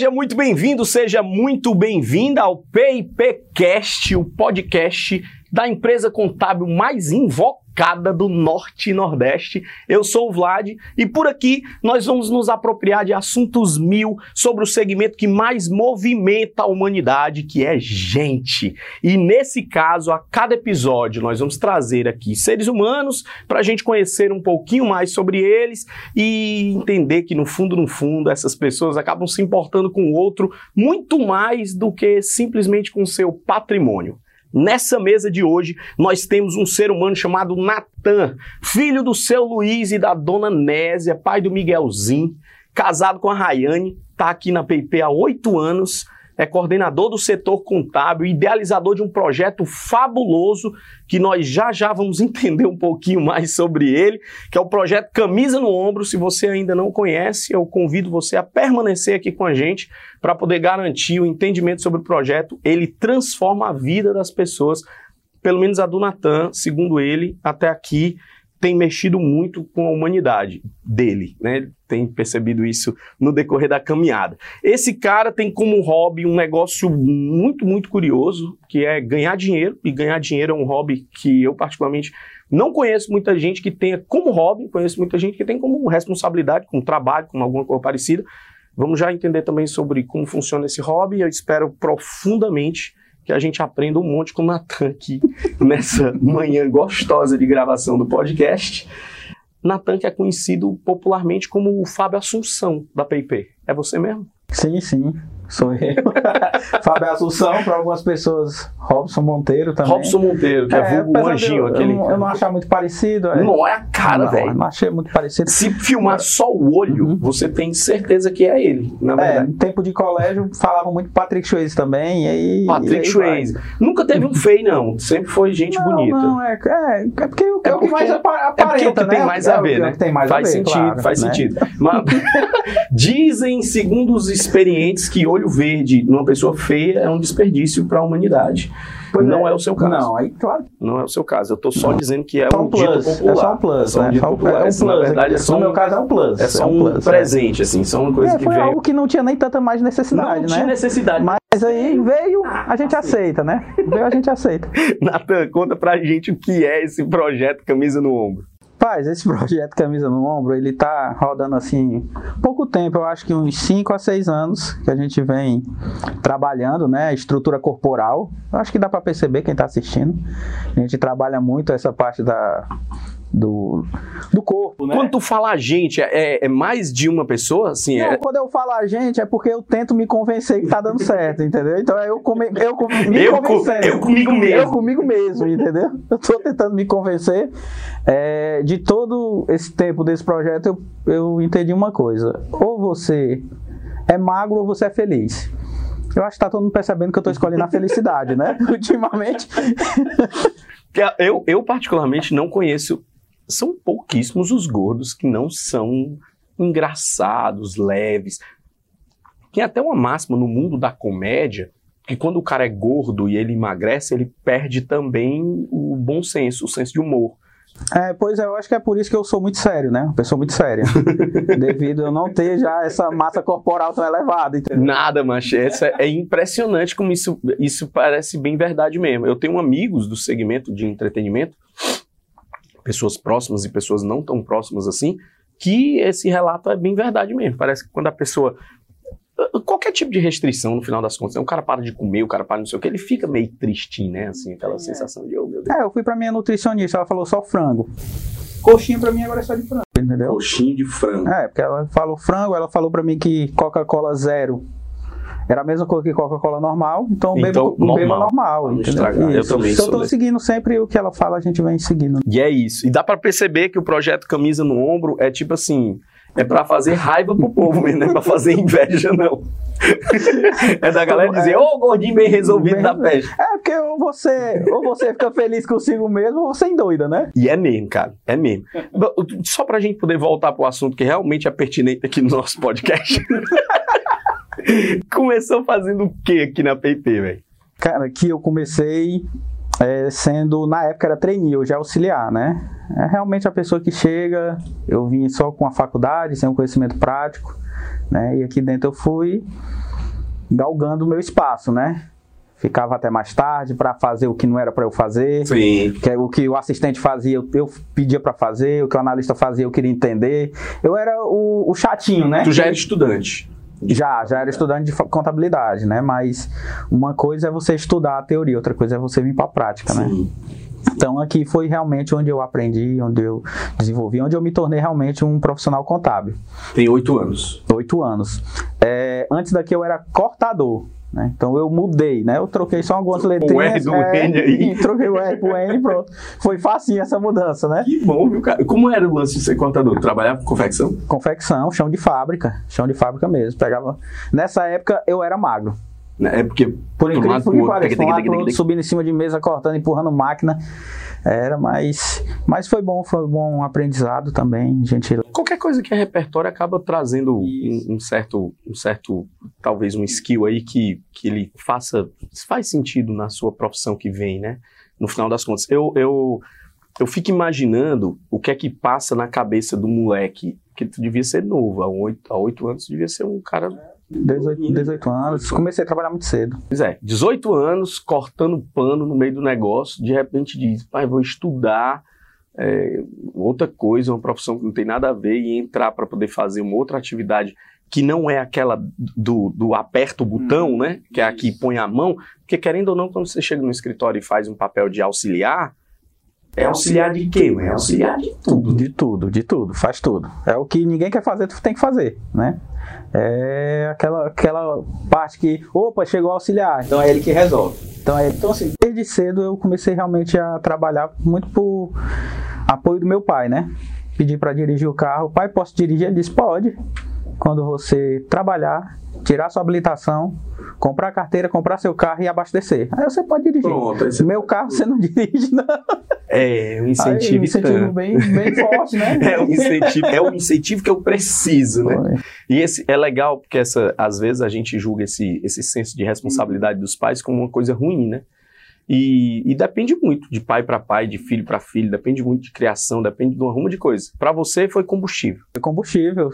Seja muito bem-vindo, seja muito bem-vinda ao PIPcast, o podcast da empresa contábil mais invocada do Norte e Nordeste. Eu sou o Vlad e por aqui nós vamos nos apropriar de assuntos mil sobre o segmento que mais movimenta a humanidade, que é gente. E nesse caso, a cada episódio, nós vamos trazer aqui seres humanos para a gente conhecer um pouquinho mais sobre eles e entender que no fundo, no fundo, essas pessoas acabam se importando com o outro muito mais do que simplesmente com seu patrimônio. Nessa mesa de hoje, nós temos um ser humano chamado Natan, filho do seu Luiz e da dona Nésia, pai do Miguelzinho, casado com a Rayane, está aqui na PIP há oito anos, é coordenador do setor contábil, idealizador de um projeto fabuloso que nós já já vamos entender um pouquinho mais sobre ele, que é o projeto Camisa no Ombro. Se você ainda não conhece, eu convido você a permanecer aqui com a gente para poder garantir o entendimento sobre o projeto. Ele transforma a vida das pessoas, pelo menos a do Natan, segundo ele, até aqui tem mexido muito com a humanidade dele, né? Tem percebido isso no decorrer da caminhada. Esse cara tem como hobby um negócio muito, muito curioso, que é ganhar dinheiro, e ganhar dinheiro é um hobby que eu particularmente não conheço muita gente que tenha como hobby, conheço muita gente que tem como responsabilidade, como trabalho, como alguma coisa parecida. Vamos já entender também sobre como funciona esse hobby. Eu espero profundamente que a gente aprenda um monte com o Natan aqui nessa manhã gostosa de gravação do podcast. Natan que é conhecido popularmente como o Fábio Assunção da PIP. É você mesmo? Sim, sim. Sou eu. Fábio Assunção, para algumas pessoas, Robson Monteiro também. Robson Monteiro, que é, é vulgo anjinho. Eu, aquele... eu, não achar muito parecido. É. Não é a cara, velho. Não achei muito parecido. Se filmar só o olho, uhum. você tem certeza que é ele, na verdade. É, em tempo de colégio, falavam muito Patrick Swayze também, e aí... Patrick Swayze. Nunca teve um feio, não. Sempre foi gente não, bonita. Não, é, é, é porque é, é o que mais aparenta, É porque é o que né? tem mais a ver, né? Tem mais faz a ver, sentido, claro, faz né? sentido. Mas, dizem, segundo os experientes, que olho verde numa pessoa feia é um desperdício para a humanidade. Pois não é. é. o seu caso. Não, aí claro. Não é o seu caso. Eu estou só dizendo que é Só um, um plus, popular. é só um plus, É só um né? um- popular. é um Isso, na plus. verdade, é só no um, meu caso é um plus. é só é um plus, é. presente, assim. Só uma coisa É, que foi veio. algo que não tinha nem tanta mais necessidade, não tinha né? necessidade. Mas aí veio, a gente aceita, né? Veio, a gente aceita. Natan, conta pra gente o que é esse projeto Camisa no Ombro. Paz, esse projeto Camisa no Ombro, ele tá rodando assim, pouco tempo, eu acho que uns 5 a 6 anos que a gente vem trabalhando, né, estrutura corporal. Eu acho que dá para perceber quem tá assistindo. A gente trabalha muito essa parte da do, do corpo, né? Quando tu fala a gente, é, é mais de uma pessoa? Assim, Não, é, quando eu falo a gente, é porque eu tento me convencer que tá dando certo, entendeu? Então é eu, come, eu com- me eu, co- convencendo. eu comigo mesmo. Eu comigo mesmo, entendeu? Eu tô tentando me convencer. É, de todo esse tempo desse projeto, eu, eu entendi uma coisa. Ou você é magro ou você é feliz. Eu acho que tá todo mundo percebendo que eu tô escolhendo a felicidade, né? Ultimamente. Eu, eu, particularmente, não conheço. São pouquíssimos os gordos que não são engraçados, leves. Tem até uma máxima no mundo da comédia que quando o cara é gordo e ele emagrece, ele perde também o bom senso, o senso de humor. É, pois é, eu acho que é por isso que eu sou muito sério, né? Uma pessoa muito séria. Devido a eu não ter já essa massa corporal tão elevada, entendeu? Nada, mas essa é impressionante como isso, isso parece bem verdade mesmo. Eu tenho amigos do segmento de entretenimento, pessoas próximas e pessoas não tão próximas assim, que esse relato é bem verdade mesmo. Parece que quando a pessoa. Qualquer tipo de restrição, no final das contas, né? o cara para de comer, o cara para de não sei o que, ele fica meio tristinho, né? Assim, aquela sensação de, oh meu Deus. É, eu fui pra minha nutricionista, ela falou só frango. Coxinha pra mim agora é só de frango, entendeu? Coxinho de frango. É, porque ela falou frango, ela falou pra mim que Coca-Cola zero era a mesma coisa que Coca-Cola normal, então, Então, bebo normal. normal, não entendeu? estragar. Eu também Se eu sou tô desse. seguindo sempre o que ela fala, a gente vem seguindo. E é isso. E dá pra perceber que o projeto Camisa no Ombro é tipo assim, é pra fazer raiva pro povo mesmo, não é pra fazer inveja, não. é da galera dizer, ô gordinho bem resolvido Bem- da peste. É, porque ou você, ou você fica feliz consigo mesmo, ou você endoida, né? E é mesmo, cara, é mesmo. Só pra gente poder voltar pro assunto que realmente é pertinente aqui no nosso podcast. Começou fazendo o que aqui na PIP, velho? Cara, que eu comecei é, sendo, na época era trainee, hoje é auxiliar, né? É realmente a pessoa que chega, eu vim só com a faculdade, sem um conhecimento prático, né? E aqui dentro eu fui galgando o meu espaço, né? Ficava até mais tarde para fazer o que não era para eu fazer. Sim. Que é o que o assistente fazia, eu, eu pedia para fazer, o que o analista fazia, eu queria entender. Eu era o, o chatinho, né? Tu já era estudante. Já, já era estudante de contabilidade, né? Mas uma coisa é você estudar a teoria, outra coisa é você vir para a prática, né? Sim. Então aqui foi realmente onde eu aprendi, onde eu desenvolvi, onde eu me tornei realmente um profissional contábil. Tem oito anos. Oito anos. É, antes daqui eu era cortador. Né? Então eu mudei, né? Eu troquei só algumas letrinhas. R do é, N aí. Troquei o R pro N e pronto. Foi facinho essa mudança, né? Que bom, viu, cara? Como era o lance de ser contador? Trabalhava com confecção? Confecção, chão de fábrica. Chão de fábrica mesmo. Pegava. Nessa época eu era magro. É porque Por incrível que pareça, um subindo em cima de mesa, cortando, empurrando máquina. Era, mas, mas foi bom, foi bom um aprendizado também, gente. qualquer coisa que é repertório acaba trazendo um, um certo, um certo, talvez um skill aí que, que ele faça, faz sentido na sua profissão que vem, né? No final das contas, eu, eu, eu fico imaginando o que é que passa na cabeça do moleque, que tu devia ser novo, há oito, há oito anos devia ser um cara 18, 18 anos, comecei a trabalhar muito cedo. Pois é, 18 anos, cortando pano no meio do negócio, de repente diz, pai, vou estudar é, outra coisa, uma profissão que não tem nada a ver, e entrar para poder fazer uma outra atividade que não é aquela do, do aperta o botão, né? Que é a que põe a mão, porque querendo ou não, quando você chega no escritório e faz um papel de auxiliar, é auxiliar de quê? É auxiliar de tudo. De tudo, de tudo, faz tudo. É o que ninguém quer fazer, tu tem que fazer, né? É aquela, aquela parte que, opa, chegou o auxiliar, então é ele que resolve. Então, é, então assim, desde cedo eu comecei realmente a trabalhar muito por apoio do meu pai, né? Pedi para dirigir o carro, pai, posso dirigir? Ele disse, pode. Quando você trabalhar, tirar sua habilitação, comprar a carteira, comprar seu carro e abastecer. Aí você pode dirigir. Pronto, aí você- Meu carro você não dirige, não. É, um Aí, incentivo, um incentivo bem, bem forte, né? É um incentivo, é um incentivo que eu preciso, né? Foi. E esse é legal porque essa, às vezes a gente julga esse, esse senso de responsabilidade dos pais como uma coisa ruim, né? E, e depende muito de pai para pai, de filho para filho, depende muito de criação, depende de uma rumo de coisa. Para você foi combustível. Foi combustível.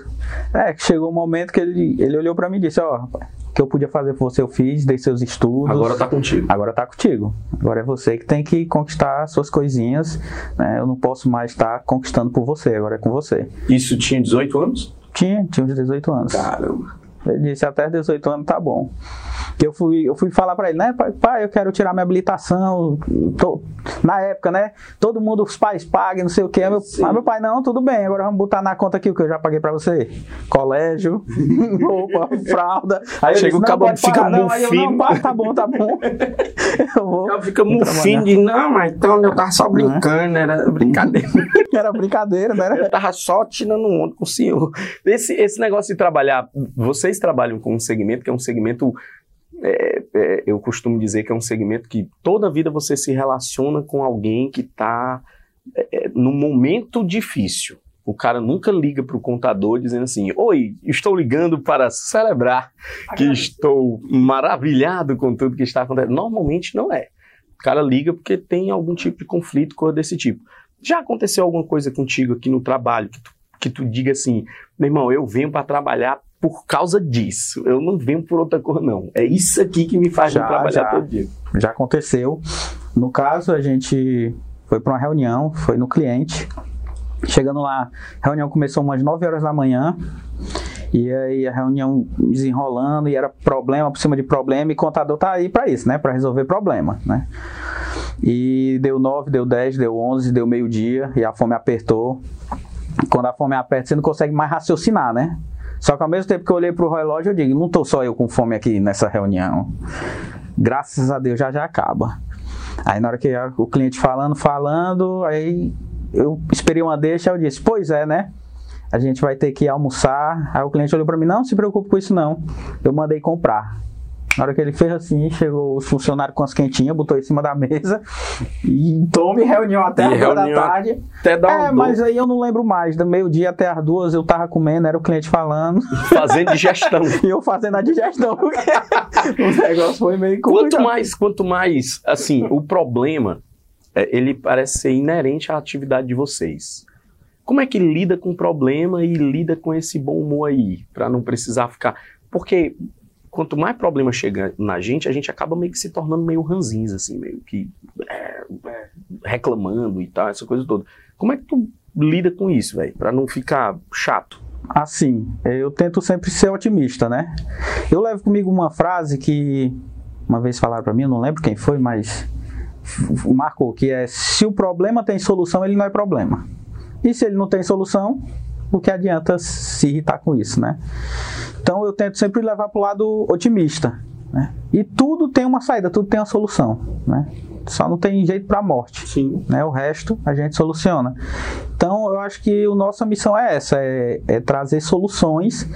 É, que chegou um momento que ele, ele olhou pra mim e disse, ó, rapaz, o que eu podia fazer por você eu fiz, dei seus estudos. Agora tá contigo. Agora tá contigo. Agora é você que tem que conquistar as suas coisinhas. Né? Eu não posso mais estar conquistando por você, agora é com você. Isso tinha 18 anos? Tinha, tinha uns 18 anos. Caramba. Ele disse, até 18 anos tá bom. Eu fui, eu fui falar pra ele, né, pai, eu quero tirar minha habilitação. Tô- na época, né? Todo mundo, os pais pagam, não sei o que. Meu, mas meu pai, não, tudo bem, agora vamos botar na conta aqui o que eu já paguei pra você. Colégio, roupa, fralda. Aí eu Chega disse, o cabo, fica não. Aí eu, não, pai, tá bom, tá bom. eu vou. Ela fica mufino de, não, mas então eu tava só brincando, era brincadeira. Era brincadeira, né? Eu tava só tirando onda com o senhor. Esse, esse negócio de trabalhar, vocês trabalham com um segmento que é um segmento, é, é, eu costumo dizer que é um segmento que toda vida você se relaciona com alguém que está num momento difícil. O cara nunca liga para o contador dizendo assim: Oi, estou ligando para celebrar que estou maravilhado com tudo que está acontecendo. Normalmente não é. O cara liga porque tem algum tipo de conflito, coisa desse tipo. Já aconteceu alguma coisa contigo aqui no trabalho que tu, que tu diga assim, meu irmão, eu venho para trabalhar por causa disso. Eu não venho por outra coisa, não. É isso aqui que me faz Já, trabalhar já. todo dia. já aconteceu. No caso, a gente foi para uma reunião, foi no cliente. Chegando lá, a reunião começou umas 9 horas da manhã. E aí a reunião desenrolando e era problema por cima de problema e contador tá aí para isso, né, para resolver problema, né? E deu 9, deu 10, deu 11, deu meio-dia e a fome apertou. Quando a fome aperta, você não consegue mais raciocinar, né? Só que ao mesmo tempo que eu olhei pro relógio, eu digo, não tô só eu com fome aqui nessa reunião. Graças a Deus já já acaba. Aí na hora que o cliente falando, falando, aí eu esperei uma deixa, eu disse, pois é, né? A gente vai ter que almoçar. Aí o cliente olhou pra mim, não se preocupe com isso não. Eu mandei comprar. Na hora que ele fez assim, chegou os funcionários com as quentinhas, botou em cima da mesa e tome reunião até as duas da tarde. Até dar É, mas aí eu não lembro mais. Do meio-dia até as duas eu tava comendo, era o cliente falando fazendo digestão. e eu fazendo a digestão. porque o negócio foi meio Quanto complicado. mais, quanto mais, assim, o problema, é, ele parece ser inerente à atividade de vocês. Como é que lida com o problema e lida com esse bom humor aí, para não precisar ficar. Porque quanto mais problema chega na gente, a gente acaba meio que se tornando meio ranzinza, assim, meio que é, é, reclamando e tal, essa coisa toda. Como é que tu lida com isso, velho, para não ficar chato? Assim, eu tento sempre ser otimista, né? Eu levo comigo uma frase que uma vez falaram para mim, eu não lembro quem foi, mas marcou que é se o problema tem solução, ele não é problema. E se ele não tem solução, o que adianta se irritar com isso, né? Então eu tento sempre levar para o lado otimista. Né? E tudo tem uma saída, tudo tem uma solução. Né? Só não tem jeito para a morte. Sim. Né? O resto a gente soluciona. Então eu acho que a nossa missão é essa, é, é trazer soluções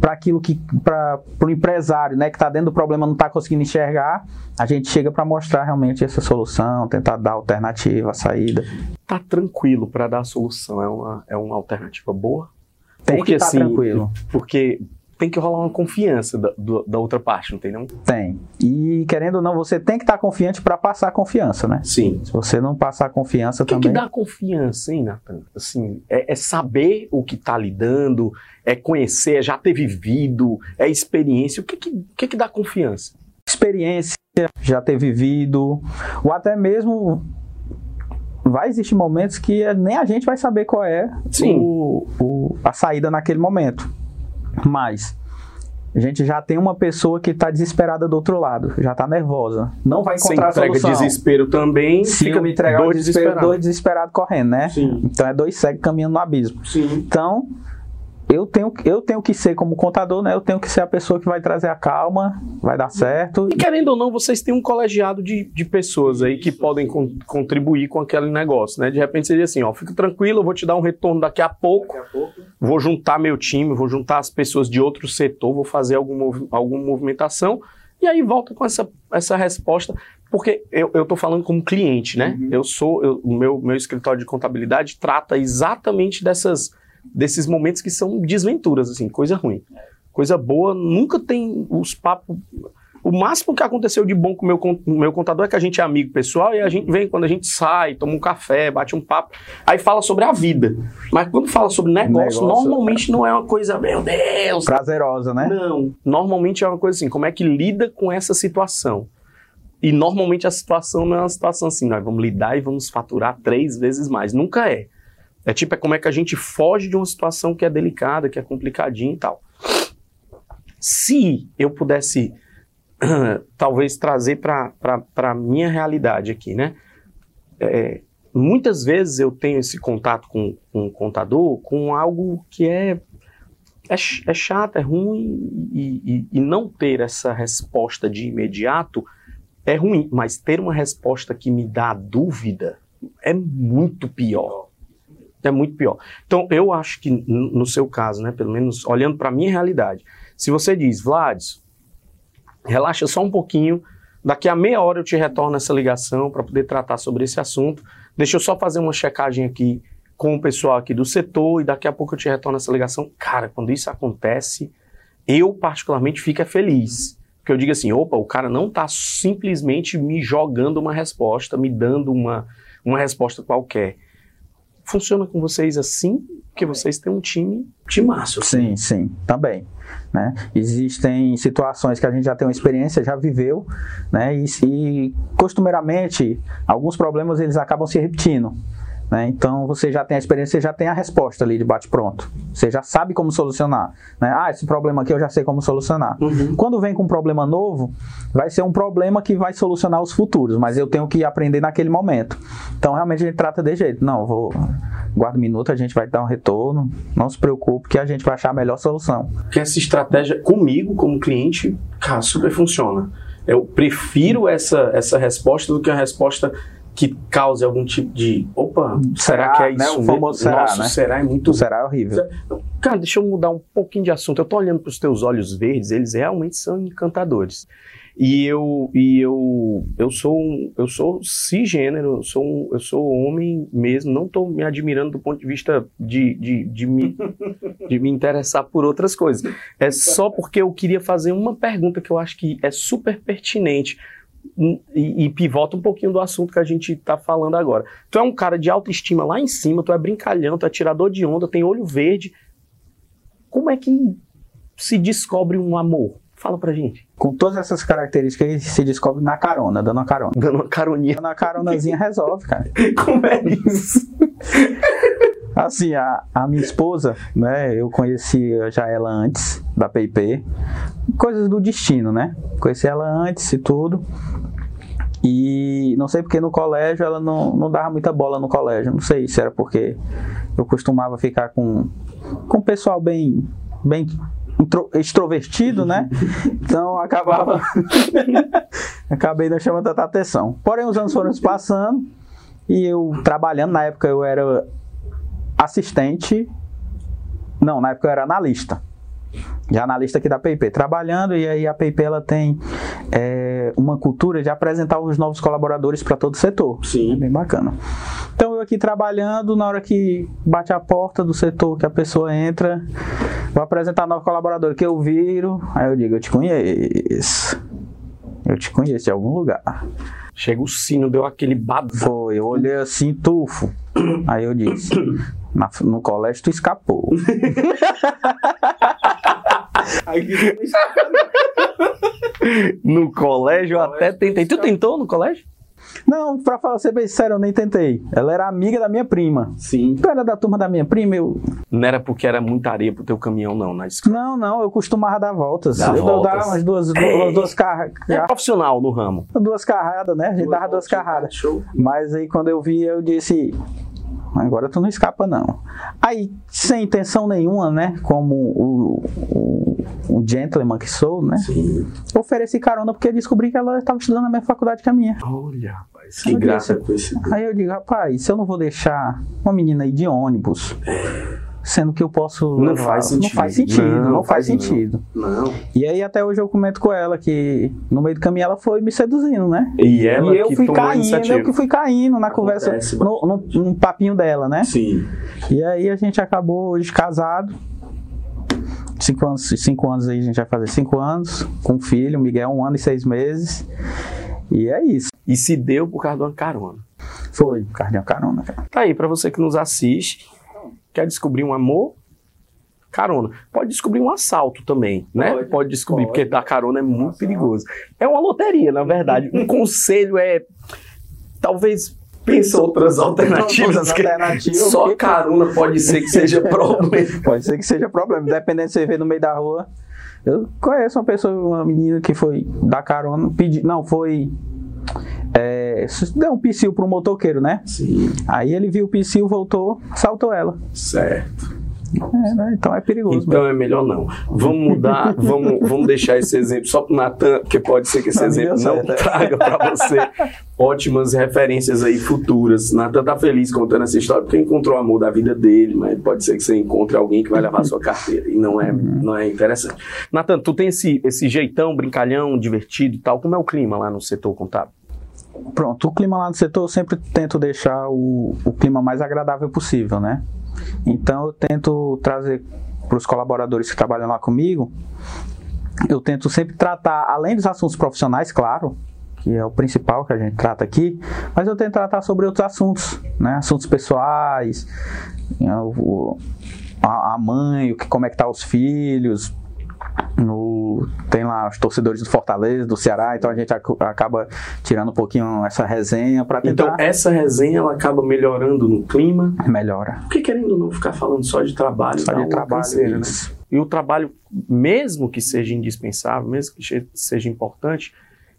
para aquilo que para o empresário, né, que está dentro do problema não está conseguindo enxergar, a gente chega para mostrar realmente essa solução, tentar dar alternativa, saída. Tá tranquilo para dar a solução, é uma, é uma alternativa boa? Tem porque, que estar tá assim, tranquilo. Porque tem que rolar uma confiança da, do, da outra parte, não tem não? Tem. E querendo ou não, você tem que estar confiante para passar a confiança, né? Sim. Se você não passar a confiança o que também. O que dá confiança, hein, Nathan? Assim, é, é saber o que está lidando, é conhecer, é já ter vivido, é experiência. O que, que, o que, que dá confiança? Experiência, já ter vivido, ou até mesmo vai existir momentos que nem a gente vai saber qual é o, o, a saída naquele momento. Mas a gente já tem uma pessoa que está desesperada do outro lado, já está nervosa. Não vai encontrar Você entrega solução. desespero também, Se fica me entregar dois desesperados dois desesperados correndo, né? Sim. Então é dois cegos caminhando no abismo. Sim. Então, eu tenho, eu tenho que ser como contador, né? Eu tenho que ser a pessoa que vai trazer a calma, vai dar certo. E querendo ou não, vocês têm um colegiado de, de pessoas aí que podem con contribuir com aquele negócio, né? De repente seria assim, ó, fica tranquilo, eu vou te dar um retorno daqui a pouco, daqui a pouco. vou juntar meu time, vou juntar as pessoas de outro setor, vou fazer algum, alguma movimentação, e aí volta com essa, essa resposta, porque eu, tô falando como cliente, né? Uhum. Eu sou, o meu, meu escritório de contabilidade trata exatamente dessas desses momentos que são desventuras, assim, coisa ruim. Coisa boa, nunca tem os papos. O máximo que aconteceu de bom com o meu, meu contador é que a gente é amigo pessoal e a gente vem quando a gente sai, toma um café, bate um papo, aí fala sobre a vida. Mas quando fala sobre negócio, negócio normalmente é. não é uma coisa, meu Deus. Prazerosa, né? Não. Normalmente é uma coisa assim, como é que lida com essa situação? E normalmente a situação não é uma situação assim, nós vamos lidar e vamos faturar três vezes mais. Nunca é. É tipo, é como é que a gente foge de uma situação que é delicada, que é complicadinha e tal. Se eu pudesse, talvez, trazer para a minha realidade aqui, né? É, muitas vezes eu tenho esse contato com, com um contador com algo que é, é, é chato, é ruim, e, e, e não ter essa resposta de imediato é ruim, mas ter uma resposta que me dá dúvida é muito pior é muito pior. Então, eu acho que no seu caso, né, pelo menos olhando para a minha realidade, se você diz, Vlad, relaxa só um pouquinho, daqui a meia hora eu te retorno essa ligação para poder tratar sobre esse assunto, deixa eu só fazer uma checagem aqui com o pessoal aqui do setor e daqui a pouco eu te retorno essa ligação. Cara, quando isso acontece, eu particularmente fico feliz. Porque eu digo assim, opa, o cara não está simplesmente me jogando uma resposta, me dando uma, uma resposta qualquer funciona com vocês assim, porque vocês têm um time de massa. Sim, sim, também. Né? Existem situações que a gente já tem uma experiência, já viveu, né? e, e costumeiramente alguns problemas eles acabam se repetindo. Né? Então você já tem a experiência, você já tem a resposta ali de bate-pronto. Você já sabe como solucionar. Né? Ah, esse problema aqui eu já sei como solucionar. Uhum. Quando vem com um problema novo, vai ser um problema que vai solucionar os futuros, mas eu tenho que aprender naquele momento. Então realmente a gente trata de jeito. Não, vou. Guarda um minuto, a gente vai dar um retorno. Não se preocupe que a gente vai achar a melhor solução. Que essa estratégia comigo, como cliente, cara, super funciona. Eu prefiro essa, essa resposta do que a resposta que cause algum tipo de. Opa, será, será que é né? isso? Né? O famoso será, Nossa, né? será é muito. Será é horrível. Cara, deixa eu mudar um pouquinho de assunto. Eu tô olhando para os teus olhos verdes, eles realmente são encantadores. E eu e eu eu sou um, eu sou cisgênero, eu sou um, eu sou homem mesmo, não estou me admirando do ponto de vista de, de, de, me, de me interessar por outras coisas. É só porque eu queria fazer uma pergunta que eu acho que é super pertinente e, e, pivota um pouquinho do assunto que a gente tá falando agora. Tu é um cara de autoestima lá em cima, tu é brincalhão, tu é tirador de onda, tem olho verde. Como é que se descobre um amor? Fala pra gente. Com todas essas características, se descobre na carona, dando uma carona. Dando uma caroninha. Dando uma caronazinha resolve, cara. Como é isso? Assim, a, a minha esposa, né, eu conhecia já ela antes da PIP, coisas do destino, né? Conheci ela antes e tudo. E não sei porque no colégio ela não, não dava muita bola no colégio. Não sei se era porque eu costumava ficar com, com o pessoal bem, bem extrovertido, né? Então acabava. acabei não chamando tanta atenção. Porém, os anos foram se passando e eu trabalhando, na época eu era assistente. Não, na época eu era analista. De analista aqui da PIP, trabalhando, e aí a PIP ela tem é, uma cultura de apresentar os novos colaboradores para todo o setor. Sim. É bem bacana. Então eu aqui trabalhando, na hora que bate a porta do setor, que a pessoa entra, vou apresentar novo colaborador que eu viro, aí eu digo, eu te conheço. Eu te conheço de algum lugar. Chega o sino, deu aquele bado. Foi, eu olhei assim, tufo. Aí eu disse, na, no colégio tu escapou. no colégio eu até tentei. Tu tentou no colégio? Não, pra falar ser bem sério, eu nem tentei. Ela era amiga da minha prima. Sim. Tu era da turma da minha prima, eu. Não era porque era muita areia pro teu caminhão, não, na escola. Não, não, eu costumava dar voltas. Dar eu voltas. dava umas duas, duas, duas carradas. É profissional no ramo. Duas carradas, né? A gente dava duas carradas. Show. Mas aí quando eu vi, eu disse. Agora tu não escapa, não. Aí, sem intenção nenhuma, né? Como o, o, o gentleman que sou, né? Sim. Ofereci carona porque descobri que ela estava estudando na mesma faculdade que a minha. Olha, rapaz, que graça disse- com esse. Aí eu digo, rapaz, se eu não vou deixar uma menina aí de ônibus, sendo que eu posso. Não levar- faz sentido. Não faz sentido, Não, não, faz faz não. sentido. Não. E aí até hoje eu comento com ela que no meio do caminho ela foi me seduzindo, né? E ela e eu que fui caindo, eu que fui caindo na conversa, no, no, no papinho dela, né? Sim. E aí a gente acabou hoje casado. Cinco anos, cinco anos aí, a gente vai fazer cinco anos, com um filho, o Miguel, um ano e seis meses. E é isso. E se deu por causa de uma carona. Foi, carrinho carona, cara. Tá aí, pra você que nos assiste, quer descobrir um amor, carona. Pode descobrir um assalto também, né? Pode, Pode, descobrir, pode. porque dar carona é muito perigoso. É uma loteria, na verdade. Um conselho é, talvez, pensa outras alternativas, Outras que alternativas, só porque- carona pode ser que seja problema. Pode ser que seja problema, dependendo se você vê no meio da rua. Eu conheço uma pessoa, uma menina que foi dar carona, pedi, não, foi. É, deu um psil para um motoqueiro, né? Sim, Aí ele viu o psil, voltou, saltou ela. certo. É, né? Então é perigoso. Então é melhor não. Vamos mudar, vamos, vamos deixar esse exemplo só pro Natan, porque pode ser que esse Não, exemplo deu não certo. traga para você ótimas referências aí futuras. Natan tá feliz contando essa história porque encontrou o amor da vida dele, mas pode ser que você encontre alguém que vai levar a sua carteira e não é, não é interessante. Natan, tu tem esse, esse jeitão brincalhão, divertido e tal. Como é o clima lá no setor contábil? Pronto, o clima lá no setor eu sempre tento deixar o, o clima mais agradável possível, né? Então eu tento trazer para os colaboradores que trabalham lá comigo, eu tento sempre tratar, além dos assuntos profissionais, claro, que é o principal que a gente trata aqui, mas eu tento tratar sobre outros assuntos, né? Assuntos pessoais, né, a, mãe, como é que tá os filhos, no- tem lá os torcedores do Fortaleza, do Ceará, então a gente ac- acaba tirando um pouquinho essa resenha para Então tentar essa resenha ela acaba melhorando no clima, melhora. porque querendo ou não ficar falando só de trabalho, Só de trabalho, canseira, né? E o trabalho, mesmo que seja indispensável, mesmo que seja importante,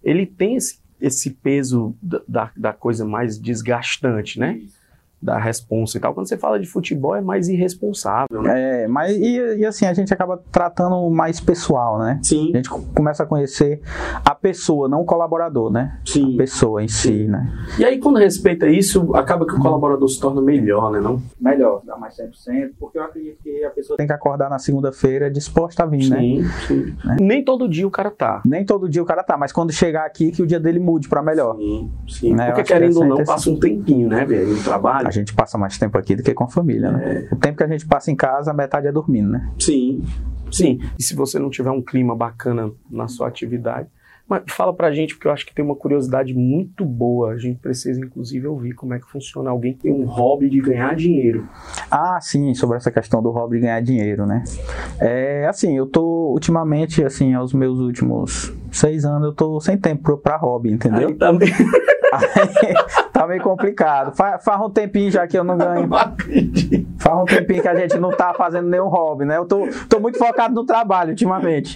ele tem esse, esse peso da, da, da coisa mais desgastante, né? Da responsa e tal. Quando você fala de futebol, é mais irresponsável, né? É, mas e, e assim, a gente acaba tratando mais pessoal, né? Sim, A gente começa a conhecer a pessoa, não o colaborador, né? A sim. pessoa em si, né? E aí, quando respeita isso, acaba que o colaborador se torna melhor, né? Não? Melhor, dá mais 100%, porque eu acredito que a pessoa tem que acordar na segunda-feira disposta a vir, né? Sim, sim. Nem todo dia o cara tá. Nem todo dia o cara tá, mas quando chegar aqui, que o dia dele mude pra melhor. Sim, sim. Né, Porque querendo ou é a não, passa um tempinho, né, velho? No trabalho. A gente passa mais tempo aqui do que com a família, né? O tempo que a gente passa em casa, a metade é dormindo, né? Sim, sim. E se você não tiver um clima bacana na sua atividade, Mas fala pra gente, porque eu acho que tem uma curiosidade muito boa. A gente precisa, inclusive, ouvir como é que funciona. Alguém que tem um hobby de ganhar dinheiro. Ah, sim, sobre essa questão do hobby de ganhar dinheiro, né? É, assim, eu tô, ultimamente, assim, aos meus últimos seis anos, eu tô sem tempo pra hobby, entendeu? Aí também. Aí, tá meio complicado. Faz, faz um tempinho já que eu não ganho. Não acredito. Faz um tempinho que a gente não tá fazendo nenhum hobby, né? Eu tô, tô muito focado no trabalho ultimamente.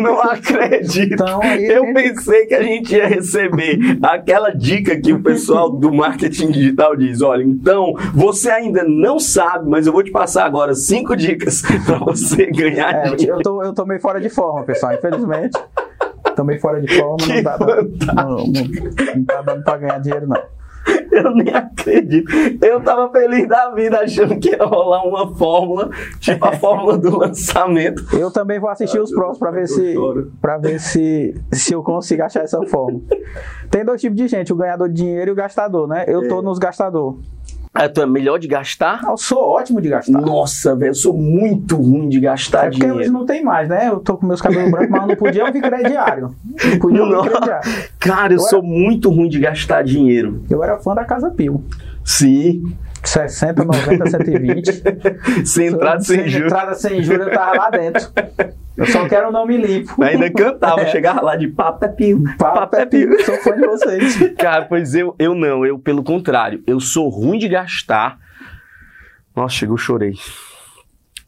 Não acredito. Então, aí eu gente- pensei que a gente ia receber aquela dica que o pessoal do marketing digital diz: olha, então você ainda não sabe, mas eu vou te passar agora cinco dicas para você ganhar É, dinheiro. eu, tô, eu tô meio fora de forma, pessoal, infelizmente. Meio fora de forma, não Que tá, dando, não, não, não tá dando pra ganhar dinheiro, não. Eu nem acredito. Eu tava feliz da vida achando que ia rolar uma fórmula, tipo a fórmula do lançamento. Eu também vou assistir os próximos pra ver se para ver se, se eu consigo achar essa forma. Tem dois tipos de gente, o ganhador de dinheiro e o gastador, né? Eu tô nos gastador. Ah, tu é melhor de gastar? Eu sou ótimo de gastar. Nossa, velho, eu sou muito ruim de gastar É porque hoje dinheiro. não tem mais, né? Eu tô com meus cabelos brancos, mas eu não podia ouvir crediário. Não podia Não. crediário. Cara, eu Eu sou muito ruim de gastar dinheiro. Eu era fã da Casa Pio. Sim. 60, 90, 120. Sem entrada sem Sem juros. entrada sem juros, eu tava lá dentro. Eu só quero o nome limpo. Ainda cantava, É. chegava lá de papo é pio. Papo é pio. Sou fã de vocês. Cara, pois eu, eu não, eu pelo contrário, eu sou ruim de gastar. Nossa, chegou, chorei.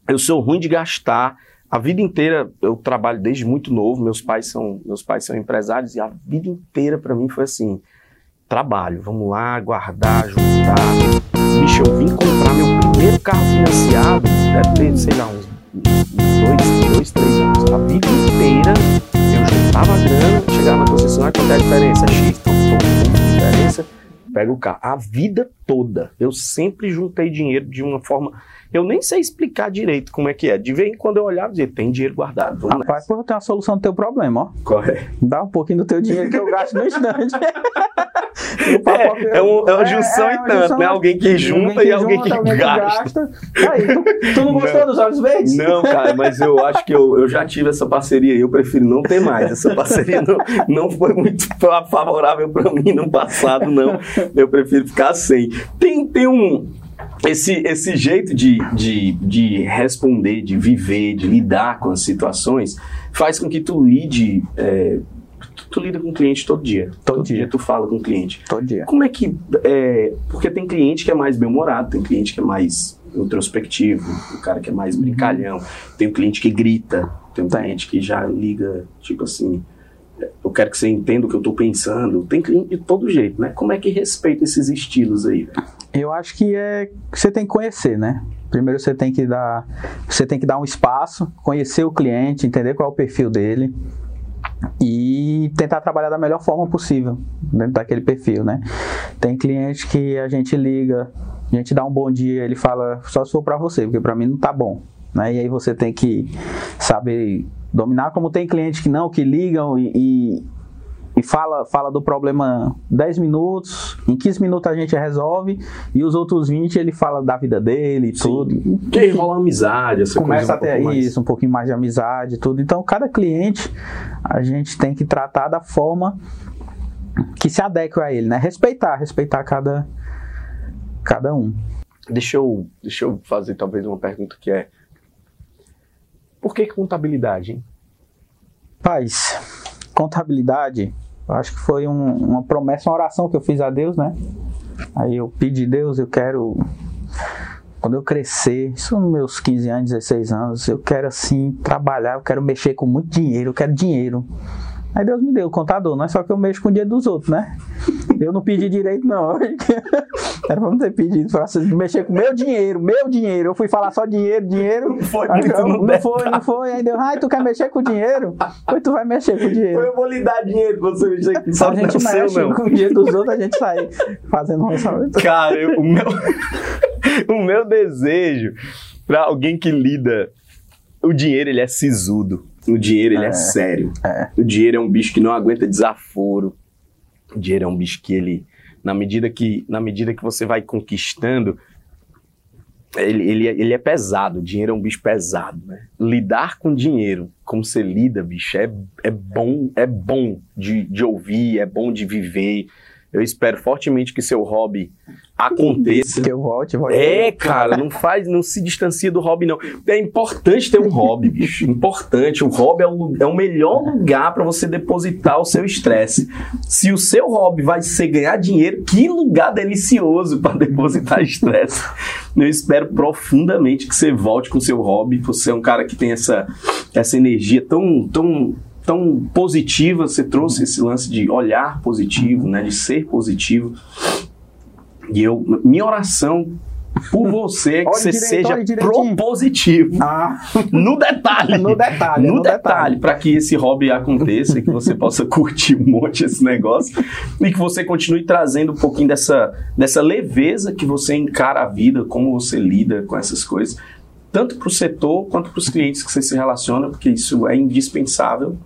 Eu sou ruim de gastar. A vida inteira eu trabalho desde muito novo. Meus pais são, meus pais são empresários e a vida inteira pra mim foi assim: trabalho, vamos lá, guardar, juntar. Bicho, eu vim comprar meu primeiro carro financiado, deve ter, sei lá, uns dois, dois, três anos. A vida inteira eu juntava grana, chegava na concessionária, quanto é a diferença? X, então, então, diferença, pega o carro. A vida toda, eu sempre juntei dinheiro de uma forma. Eu nem sei explicar direito como é que é. De vez em quando eu olhava e dizia, tem dinheiro guardado. Vamos Rapaz, pô, eu tenho uma solução do teu problema, ó. nessa. Corre. Dá um pouquinho do teu dinheiro que eu gasto no instante. É, é, um- é uma junção é e tanto, junção. né? Alguém que junta e alguém que junta, gasta. Aí, tu, tu não gostou Não. dos olhos verdes? Não, cara, mas eu acho que eu, eu já tive essa parceria e eu prefiro não ter mais. Essa parceria não, não foi muito fa- favorável para mim no passado, não. Eu prefiro ficar sem. Tem, tem um. Esse, esse jeito de, de, de responder, de viver, de lidar com as situações, faz com que tu lide. é, tu, tu lida com o cliente todo dia. Todo dia. tu fala com o cliente. Todo dia. Como é que. é, porque tem cliente que é mais bem-humorado, tem cliente que é mais introspectivo, o cara que é mais brincalhão, tem um cliente que grita, tem um cliente que já liga, tipo assim. Eu quero que você entenda o que eu tô pensando. Tem cliente de todo jeito, né? Como é que respeita esses estilos aí? Eu acho que é você tem que conhecer, né? Primeiro você tem que dar, você tem que dar um espaço, conhecer o cliente, entender qual é o perfil dele e tentar trabalhar da melhor forma possível dentro daquele perfil, né? Tem cliente que a gente liga, a gente dá um bom dia, ele fala só se for para você, porque para mim não tá bom, né? E aí você tem que saber dominar, como tem cliente que não, que ligam e, e e fala, fala do problema 10 minutos, em 15 minutos a gente resolve, e os outros 20 ele fala da vida dele e tudo. Que aí rola amizade, essa Começa a coisa um ter pouco mais- isso, um pouquinho mais de amizade e tudo. Então, cada cliente a gente tem que tratar da forma que se adeque a ele, né? Respeitar, respeitar cada, cada um. Deixa eu, deixa eu fazer talvez uma pergunta que é. Por que contabilidade, hein? Paz, contabilidade, eu acho que foi um- uma promessa, uma oração que eu fiz a Deus, né? Aí eu pedi, Deus, eu quero, quando eu crescer, isso nos meus 15 anos, 16 anos, eu quero assim, trabalhar, eu quero mexer com muito dinheiro, eu quero dinheiro. Aí Deus me deu o contador, não é só que eu mexo com o dinheiro dos outros, né? Eu não pedi direito, não. Era pra não ter pedido, pra mexer com meu dinheiro, meu dinheiro. Eu fui falar só dinheiro, dinheiro. Não foi Aí, não, não foi, não foi. Aí deu, ai, tu quer mexer com dinheiro? Pois tu vai mexer com dinheiro. Eu vou lhe dar dinheiro pra você mexer com só a gente não é mexe não. com o dinheiro dos outros, a gente sai fazendo um orçamento. Cara, eu- o, meu, o meu desejo pra alguém que lida. O dinheiro, ele é sisudo. O dinheiro, ele é, É, sério. é. O dinheiro é um bicho que não aguenta desaforo. O dinheiro é um bicho que ele, na medida que, na medida que você vai conquistando, ele, ele, ele é pesado, dinheiro é um bicho pesado, né? Lidar com dinheiro, como você lida, bicho, é, é bom, é bom de, de ouvir, é bom de viver. Eu espero fortemente que seu hobby aconteça. Que eu volte, volte. É, cara, não faz, não se distancia do hobby, não. É importante ter um hobby, bicho. Importante. O hobby é o, é o melhor lugar para você depositar o seu estresse. Se o seu hobby vai ser ganhar dinheiro, que lugar delicioso para depositar estresse. Eu espero profundamente que você volte com o seu hobby. Você é um cara que tem essa, essa energia tão, tão tão positiva, você trouxe esse lance de olhar positivo, né, de ser positivo. E eu, minha oração por você é que você direito, seja propositivo. Ah. No detalhe. no detalhe. No, no detalhe, para que esse hobby aconteça e que você possa curtir um monte esse negócio e que você continue trazendo um pouquinho dessa, dessa leveza que você encara a vida, como você lida com essas coisas, tanto para o setor quanto para os clientes que você se relaciona, porque isso é indispensável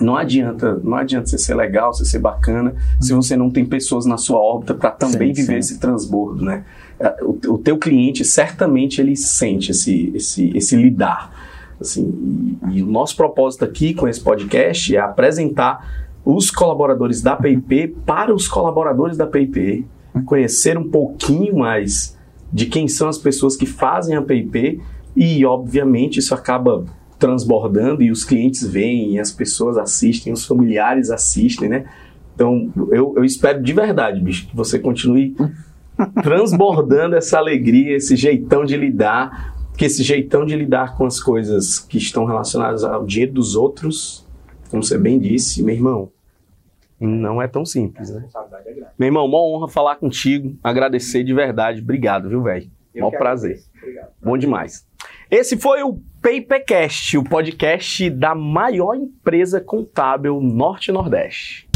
não adianta, não adianta você ser legal, você ser bacana, se você não tem pessoas na sua órbita para também sim, viver sim. esse transbordo, né? É, o, o, teu cliente certamente ele sente esse, esse, esse lidar, assim. E, e, o nosso propósito aqui com esse podcast é apresentar os colaboradores da PIP para os colaboradores da PIP, conhecer um pouquinho mais de quem são as pessoas que fazem a PIP e, obviamente, isso acaba transbordando e os clientes veem, as pessoas assistem, os familiares assistem, né? Então, eu, eu espero de verdade, bicho, que você continue transbordando essa alegria, esse jeitão de lidar, que esse jeitão de lidar com as coisas que estão relacionadas ao dinheiro dos outros, como você bem disse, meu irmão, não é tão simples, né? Meu irmão, uma honra falar contigo, agradecer de verdade, obrigado, viu, velho? Mó prazer. Bom demais. Esse foi o Papercast, o podcast da maior empresa contábil Norte-Nordeste.